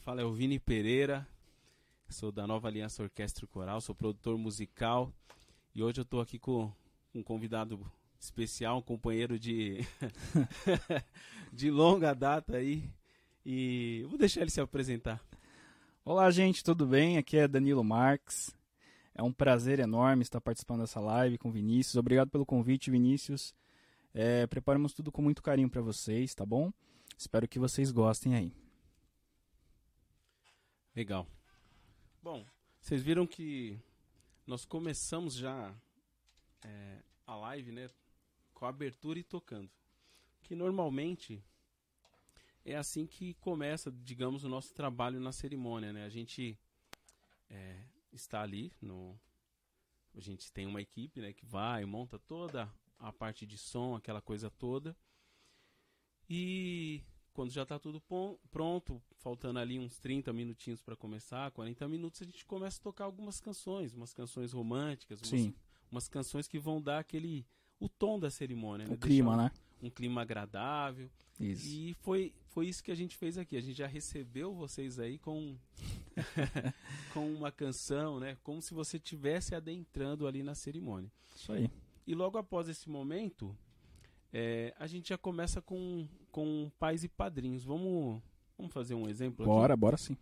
Fala, é o Vini Pereira. Sou da Nova Aliança Orquestra Coral, sou produtor musical. E hoje eu estou aqui com um convidado especial, um companheiro de, de longa data aí. E vou deixar ele se apresentar. Olá, gente, tudo bem? Aqui é Danilo Marques. É um prazer enorme estar participando dessa live com o Vinícius. Obrigado pelo convite, Vinícius. É, preparamos tudo com muito carinho para vocês, tá bom? Espero que vocês gostem aí. Legal. Bom, vocês viram que nós começamos já é, a live, né? Com a abertura e tocando. Que normalmente é assim que começa, digamos, o nosso trabalho na cerimônia, né? A gente é, está ali no. A gente tem uma equipe, né? Que vai, monta toda a parte de som, aquela coisa toda. E quando já está tudo pronto, faltando ali uns 30 minutinhos para começar, 40 minutos, a gente começa a tocar algumas canções, umas canções românticas, umas, umas canções que vão dar aquele o tom da cerimônia, o né? clima, um, né? Um clima agradável. Isso. E foi foi isso que a gente fez aqui. A gente já recebeu vocês aí com com uma canção, né? Como se você tivesse adentrando ali na cerimônia. Isso aí. E logo após esse momento, é, a gente já começa com, com pais e padrinhos. Vamos, vamos fazer um exemplo bora, aqui? Bora, sim.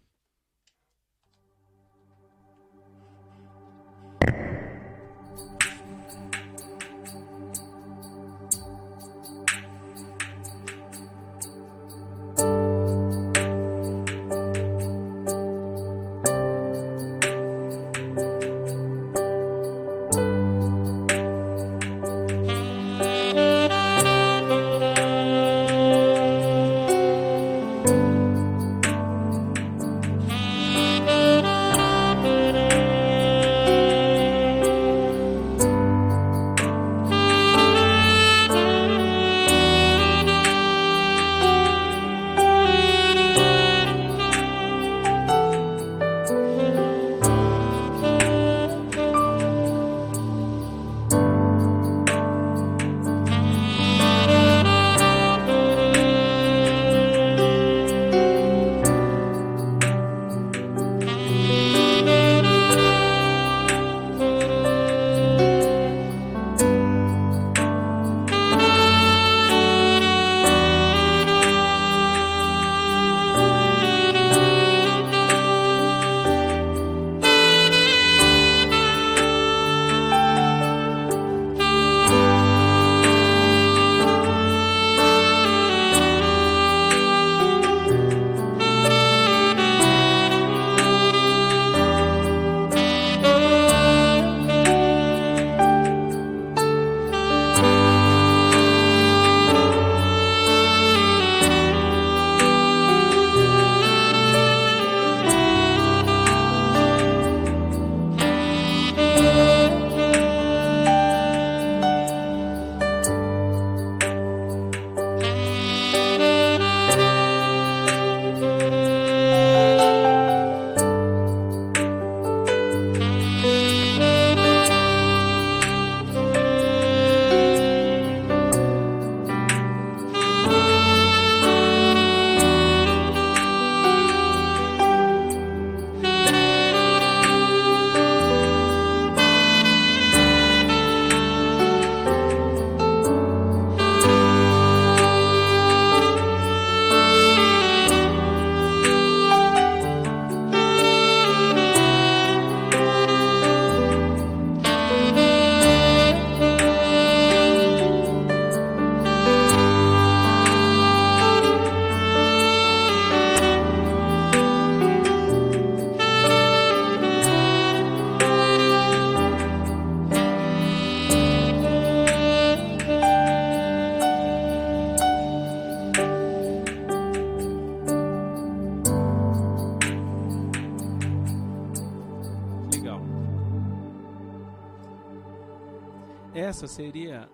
Essa seria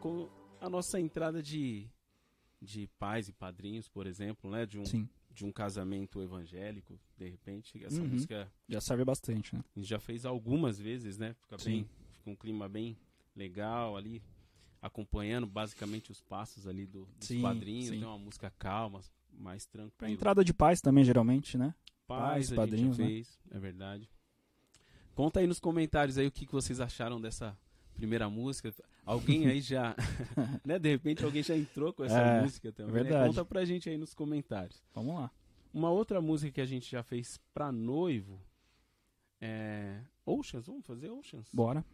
com a nossa entrada de, de pais e padrinhos, por exemplo, né? De um, Sim. de um casamento evangélico, de repente. Essa Uhum. música Já serve bastante, né? a gente já fez algumas vezes, né? Fica Sim. bem, fica um clima bem legal ali, acompanhando basicamente os passos ali do, dos Sim, quadrinhos. sim. Tem uma música calma, mais Pra tranquilo. entrada de paz também, geralmente, né? Paz, pais, a padrinhos, né? fez, é verdade. Conta aí nos comentários aí o que, que vocês acharam dessa primeira música. Alguém aí já, né, de repente alguém já entrou com essa É, música também. né? verdade. Conta pra gente aí nos comentários. Vamos lá. Uma outra música que a gente já fez pra noivo é Oceans, vamos fazer Oceans? Bora.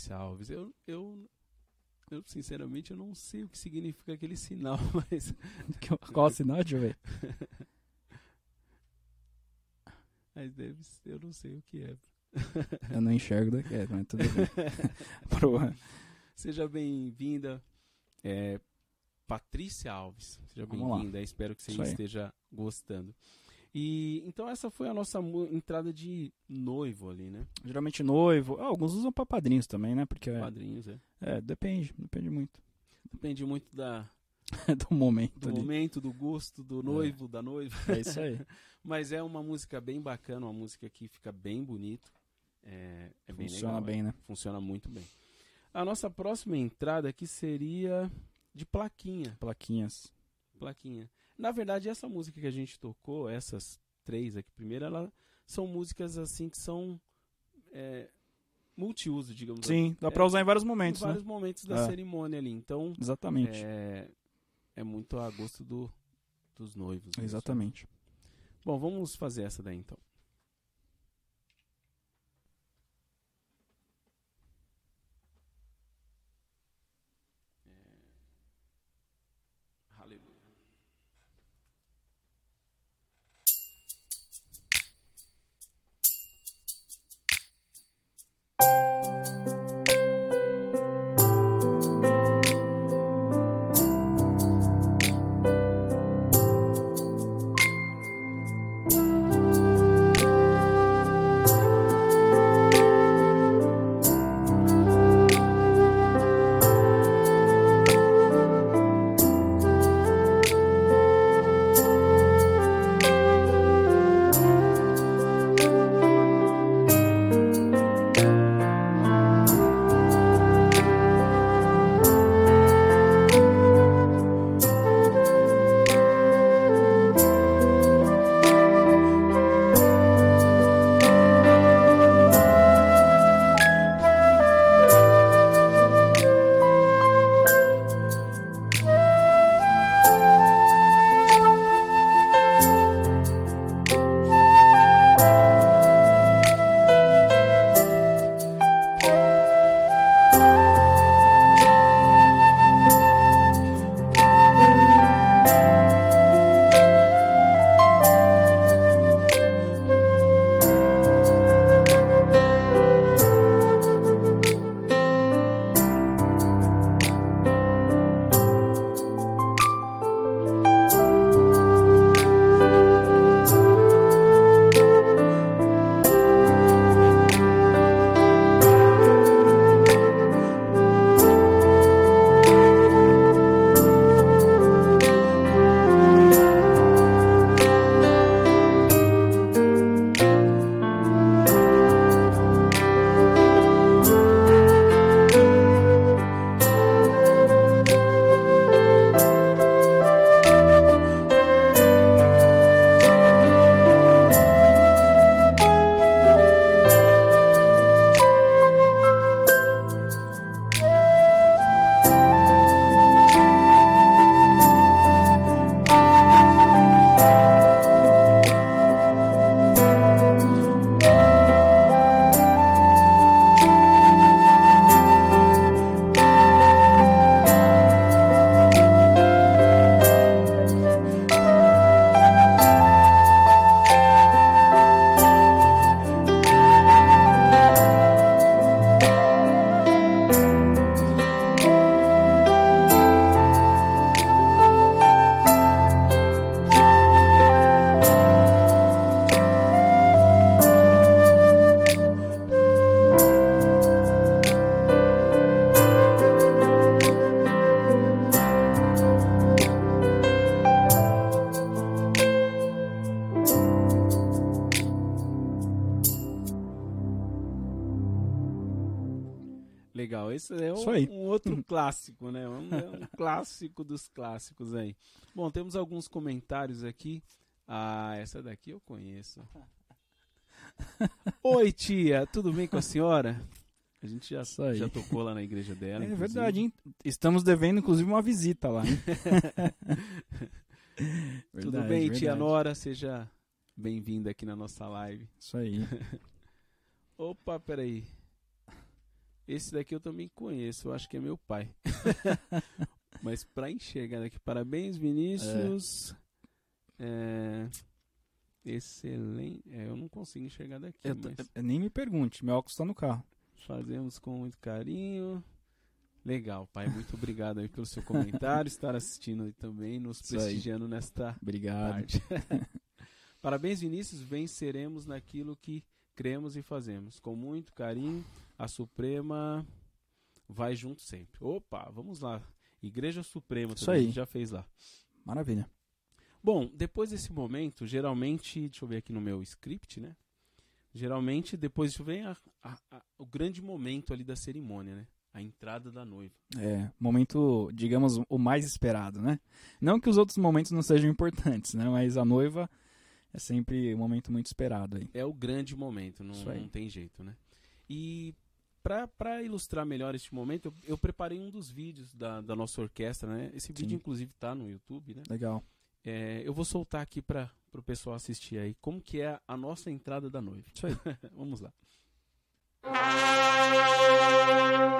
Patrícia Alves. Eu, eu, eu sinceramente eu não sei o que significa aquele sinal, mas Qual o sinal? Deixa eu ver. mas deve ser, eu não sei o que é. Eu não enxergo daqui, é, mas tudo bem. Seja bem-vinda, é, Patrícia Alves. Seja bem-vinda. Espero que você Isso aí. esteja gostando. E então essa foi a nossa entrada de noivo ali, né? Geralmente noivo. ah, alguns usam pra padrinhos também, né? Porque é, Padrinhos, é. é, depende, depende muito Depende muito da, do momento do ali. momento, do gosto do noivo, da noiva. É isso aí. Mas é uma música bem bacana, uma música que fica bem bonito. É, é bem Funciona legal, é. bem, né? Funciona muito bem. A nossa próxima entrada aqui seria de plaquinha. Plaquinhas. Plaquinha. Na verdade, essa música que a gente tocou, essas três aqui primeiro, ela são músicas assim que são é, multiuso, digamos Sim, dá É, pra usar em vários assim. Em momentos, vários né? momentos da É. cerimônia ali. Então, Exatamente. é, é muito a gosto do, dos noivos. mesmo. Exatamente. Bom, vamos fazer essa daí então. Esse é Isso um, aí. um outro clássico, né? Um, é um clássico dos clássicos aí. Bom, temos alguns comentários aqui. Ah, essa daqui eu conheço. Oi, tia, tudo bem com a senhora? A gente já, já tocou lá na igreja dela. É inclusive. verdade, hein? Estamos devendo, inclusive, uma visita lá. hein? Tudo Verdade, bem, tia verdade. Nora? Seja bem-vinda aqui na nossa live. Isso aí. Opa, peraí. Esse daqui eu também conheço, eu acho que é meu pai. Mas pra enxergar aqui, parabéns, Vinícius. É, Excelente. É, eu não consigo enxergar daqui, Eu mas eu- nem me pergunte, meu óculos tá no carro. fazemos com muito carinho. Legal, pai. Muito obrigado aí pelo seu comentário, estar assistindo e também, nos Isso aí. prestigiando nesta Obrigado. Parabéns, Vinícius. Venceremos naquilo que cremos e fazemos. Com muito carinho, a Suprema vai junto sempre. Opa, vamos lá. Igreja Suprema, Isso também, a aí. gente já fez lá. Maravilha. Bom, depois desse momento, geralmente, deixa eu ver aqui no meu script, né? Geralmente, depois vem a- a- a- o grande momento ali da cerimônia, né? A entrada da noiva. É, momento, digamos, o mais esperado, né? Não que os outros momentos não sejam importantes, né? Mas a noiva é sempre um momento muito esperado aí. É o grande momento, não, não tem jeito, né? E para ilustrar melhor este momento, eu, eu preparei um dos vídeos da, da nossa orquestra, né? Esse vídeo, Sim. inclusive, tá no YouTube, né? Legal. É, eu vou soltar aqui para o pessoal assistir aí como que é a nossa entrada da noiva. Isso aí. Vamos lá.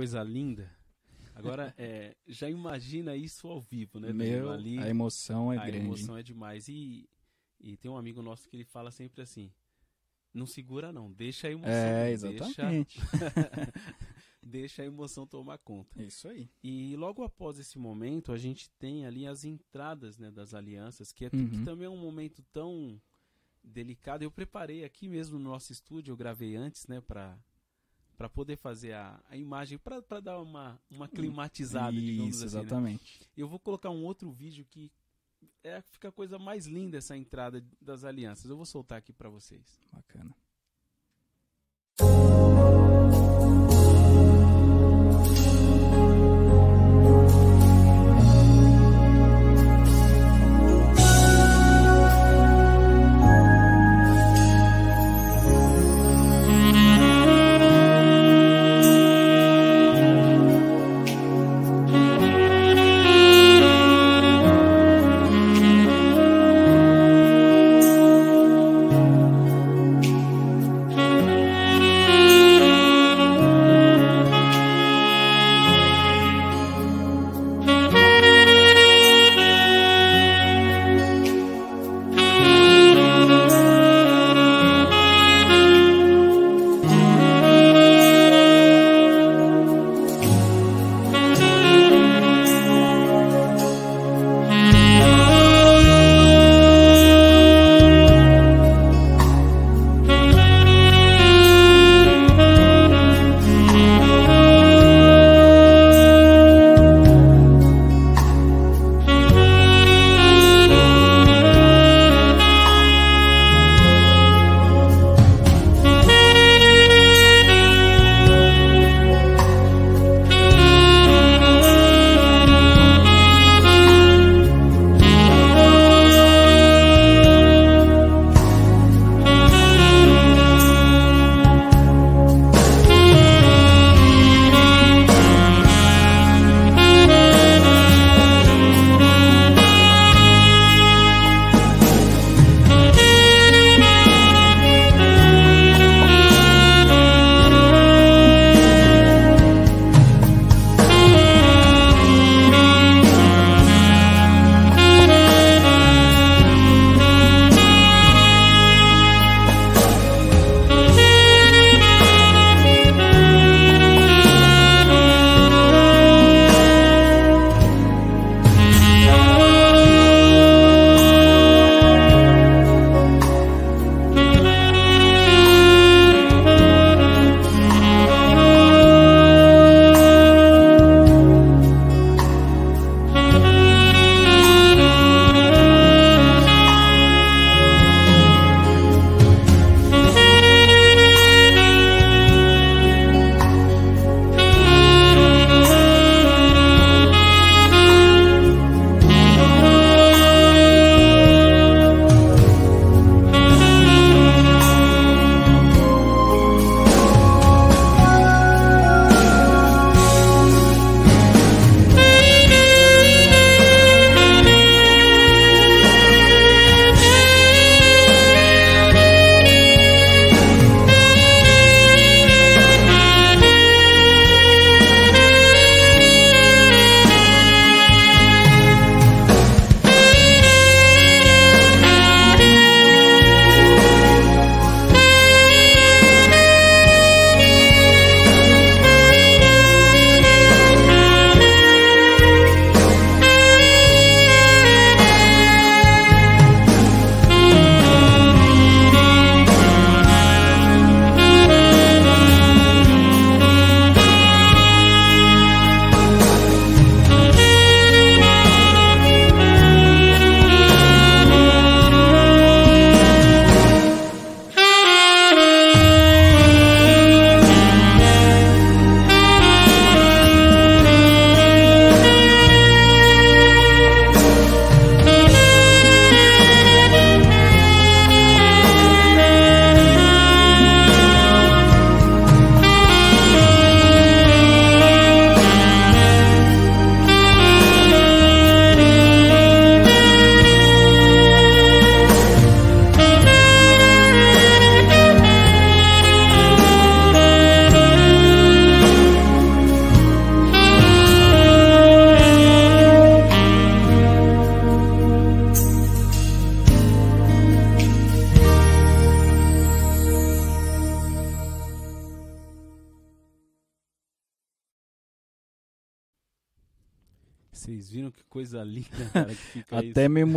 coisa linda? Agora, é, já imagina isso ao vivo, né? Meu, ali, a emoção é a grande. emoção é demais. E, e tem um amigo nosso que ele fala sempre assim: não segura, não, deixa a emoção. É, deixa- exatamente. deixa a emoção tomar conta. Isso aí. E logo após esse momento, a gente tem ali as entradas né, das alianças, que, é, que Uhum. também é um momento tão delicado. Eu preparei aqui mesmo no nosso estúdio, eu gravei antes, né, para para poder fazer a, a imagem, para dar uma, uma climatizada, digamos Isso, assim. né? exatamente. Eu vou colocar um outro vídeo que é, fica a coisa mais linda essa entrada das alianças. Eu vou soltar aqui para vocês. Bacana.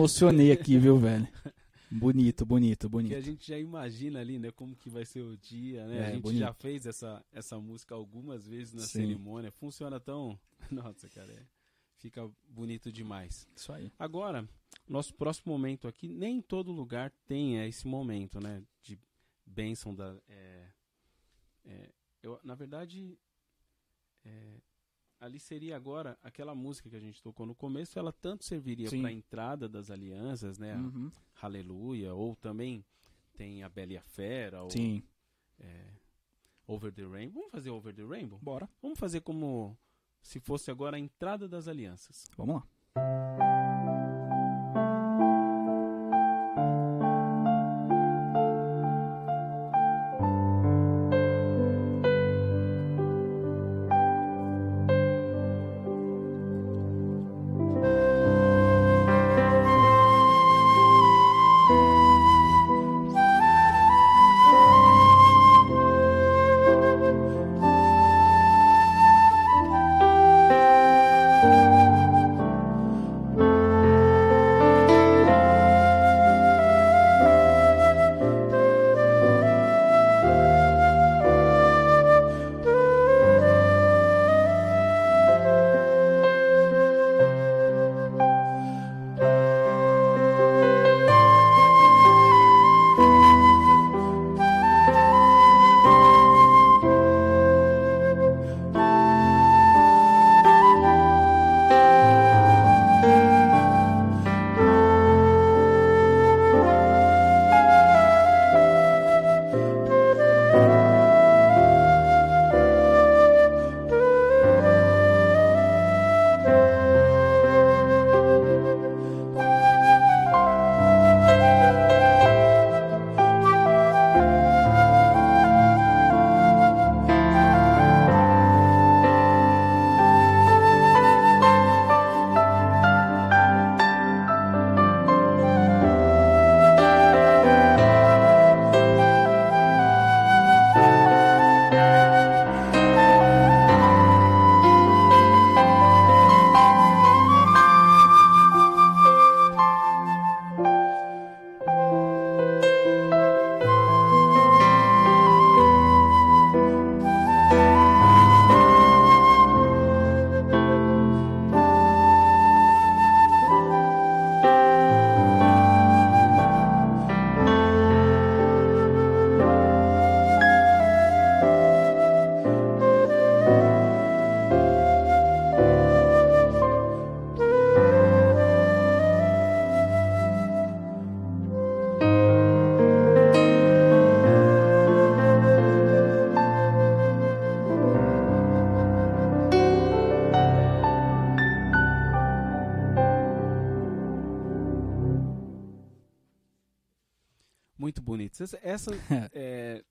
Emocionei aqui, viu, velho? Bonito, bonito, Porque a bonito. gente já imagina ali, né, como que vai ser o dia, né? É, a gente bonito. já fez essa, essa música algumas vezes na Sim. cerimônia. Funciona tão... Nossa, cara, é... fica bonito demais. Isso aí. Agora, nosso próximo momento aqui, nem todo lugar tem é, esse momento, né? De bênção da. é, é, eu, na verdade, é, ali seria agora aquela música que a gente tocou no começo, ela tanto serviria para a entrada das alianças, né? Uhum. Aleluia, ou também tem a Bela e a Fera, ou Sim. é, Over the Rainbow. Vamos fazer Over the Rainbow? Bora. Vamos fazer como se fosse agora a entrada das alianças. Vamos lá. Essa, essa é,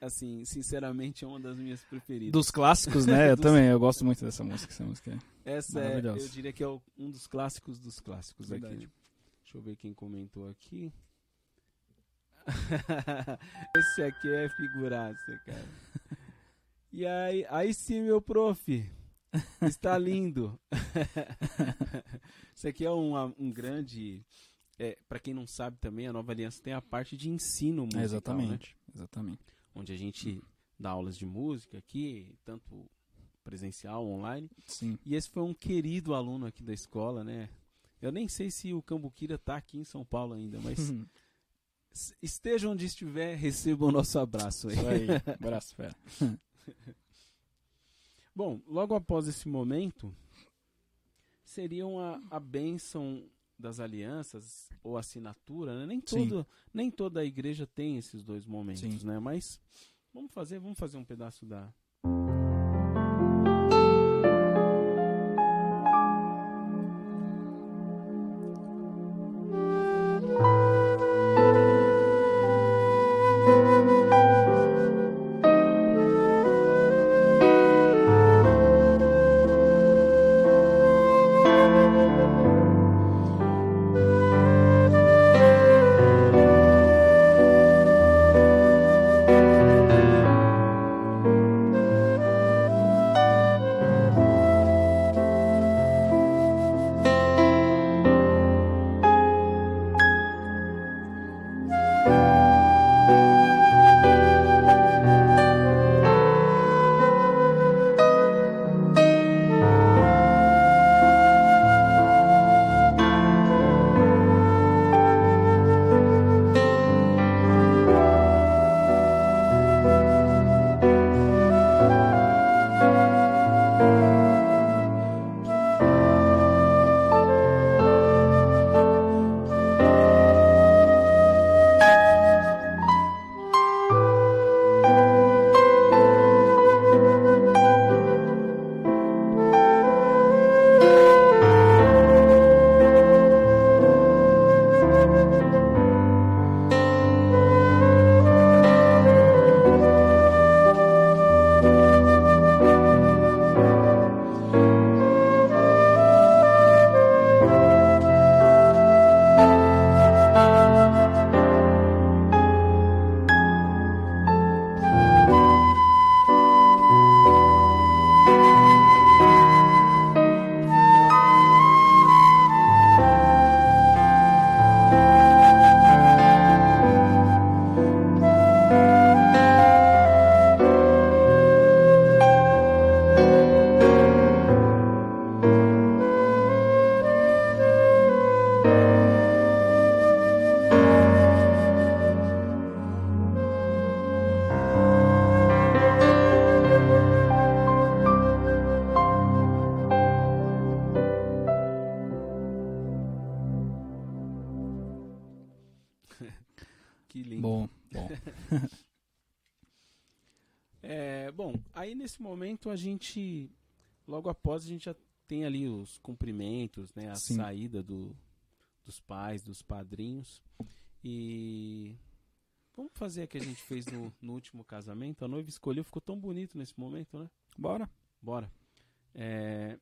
assim, sinceramente, é uma das minhas preferidas. Dos clássicos, né? Eu Dos- também, eu gosto muito dessa música. Essa música. Essa é, eu diria que é um dos clássicos dos clássicos Verdade. aqui. Deixa eu ver quem comentou aqui. Esse aqui é figuraça, cara. E aí, aí sim, meu prof. Está lindo. Isso aqui é um, um grande. É, para quem não sabe também, a Nova Aliança tem a parte de ensino musical, né? exatamente. Exatamente. onde a gente dá aulas de música aqui, tanto presencial, online. Sim. E esse foi um querido aluno aqui da escola, né? Eu nem sei se o Cambuquira tá aqui em São Paulo ainda, mas esteja onde estiver, receba o nosso abraço aí. Isso aí. Abraço, fera. Bom, logo após esse momento, seriam a, a bênção das alianças ou assinatura, né? Nem, todo, nem toda a igreja tem esses dois momentos, Sim. né? Mas vamos fazer, vamos fazer um pedaço da, nesse momento a gente, logo após, a gente já tem ali os cumprimentos, né? A Sim. saída do, dos pais, dos padrinhos. E vamos fazer a que a gente fez no, no último casamento. A noiva escolheu, ficou tão bonito nesse momento, né? Bora. Bora. É,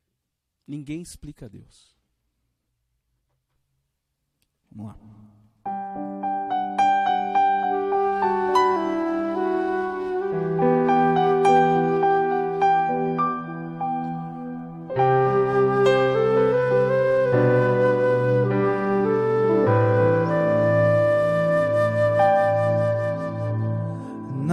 ninguém explica Deus. Vamos lá.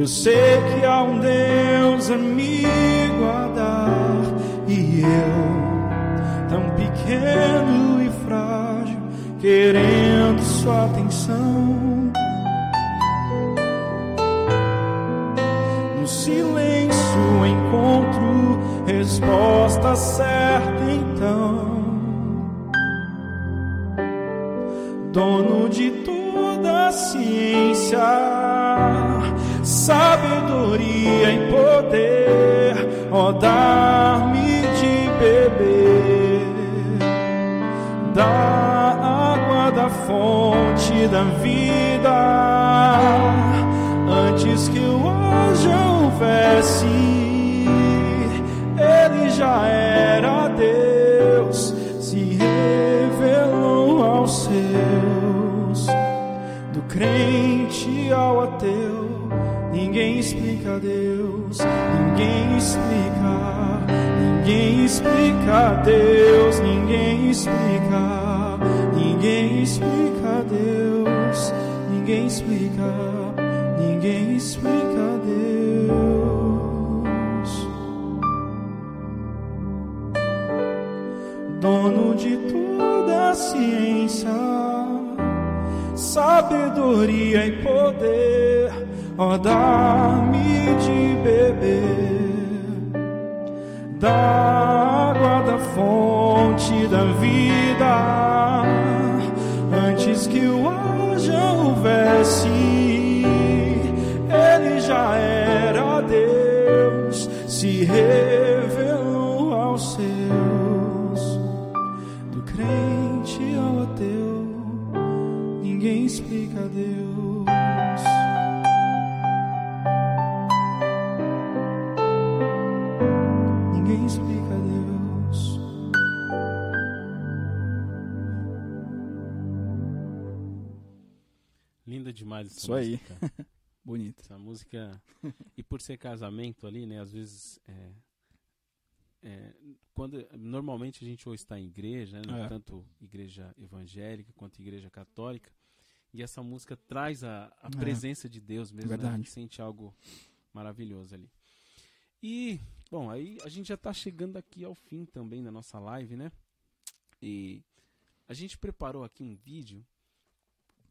Eu sei que há um Deus a me guardar. E eu, tão pequeno e frágil, querendo sua atenção. No silêncio encontro resposta certa então. dono de toda a ciência, sabedoria e poder, ó, dar-me de beber. Da água da fonte da vida, antes que o anjo houvesse, ele já era Deus, se revelou aos seus, do crente Deus, ninguém explica, ninguém explica Deus, ninguém explica, ninguém explica Deus, ninguém explica, ninguém explica Deus. dono de toda a ciência, sabedoria e poder, ó, dá-me de da água da fonte da vida, antes que o haja houvesse, ele já era Deus, se revelou aos seus do crente ao ateu, ninguém explica Deus. Demais essa Isso aí. música. Bonito. Essa música. E por ser casamento ali, né? Às vezes. É, é, quando, normalmente a gente ou está em igreja, né, É. tanto igreja evangélica quanto igreja católica, e essa música traz a, a É. presença de Deus mesmo, né? A Verdade. gente sente algo maravilhoso ali. E, bom, aí a gente já está chegando aqui ao fim também da nossa live, né? E a gente preparou aqui um vídeo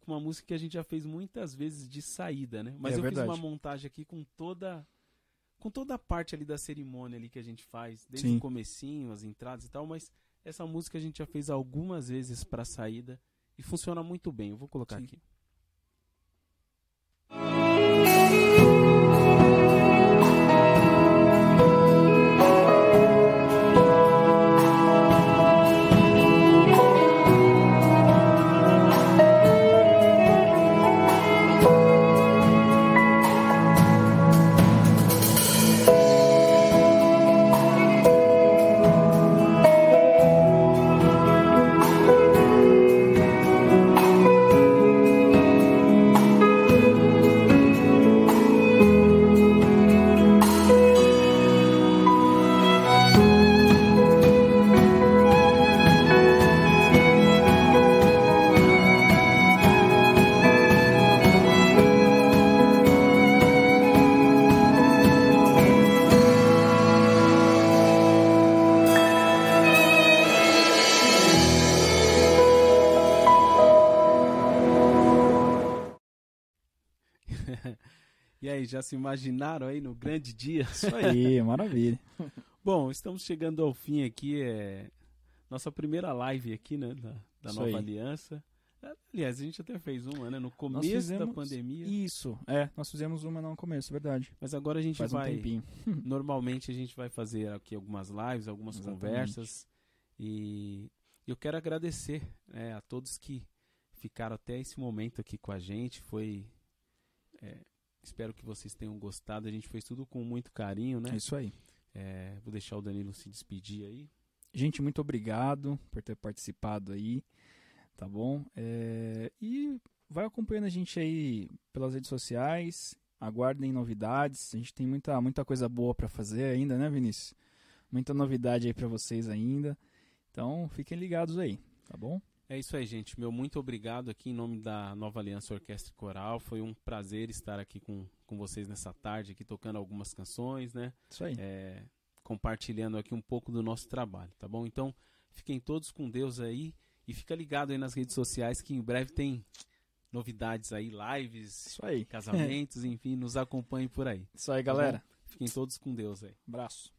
com uma música que a gente já fez muitas vezes de saída, né? Mas É eu verdade. fiz uma montagem aqui com toda com toda a parte ali da cerimônia ali que a gente faz, desde Sim. o comecinho, as entradas e tal, mas essa música a gente já fez algumas vezes para saída e funciona muito bem. Eu vou colocar Sim. aqui. Imaginaram aí no grande dia? Isso aí, maravilha. Bom, estamos chegando ao fim aqui. É nossa primeira live aqui, né? Da, da nova aí. aliança. Aliás, a gente até fez uma, né? No começo fizemos- da pandemia. Isso, é, nós fizemos uma no começo, verdade. Mas agora a gente Faz um vai. tempinho. Normalmente a gente vai fazer aqui algumas lives, algumas Exatamente. conversas. E eu quero agradecer né, a todos que ficaram até esse momento aqui com a gente. Foi. é, espero que vocês tenham gostado. A gente fez tudo com muito carinho, né? É isso aí. É, vou deixar o Danilo se despedir aí. Gente, muito obrigado por ter participado aí, tá bom? É, e vai acompanhando a gente aí pelas redes sociais, aguardem novidades, a gente tem muita, muita coisa boa pra fazer ainda, né, Vinícius? Muita novidade aí pra vocês ainda, então fiquem ligados aí, tá bom? É isso aí, gente. Meu muito obrigado aqui em nome da Nova Aliança Orquestra e Coral. Foi um prazer estar aqui com, com vocês nessa tarde, aqui tocando algumas canções, né? Isso aí. É, compartilhando aqui um pouco do nosso trabalho, tá bom? Então, fiquem todos com Deus aí e fica ligado aí nas redes sociais que em breve tem novidades aí, lives, Isso aí. casamentos, enfim, nos acompanhem por aí. Isso aí, tá galera. Fiquem todos com Deus aí. Abraço.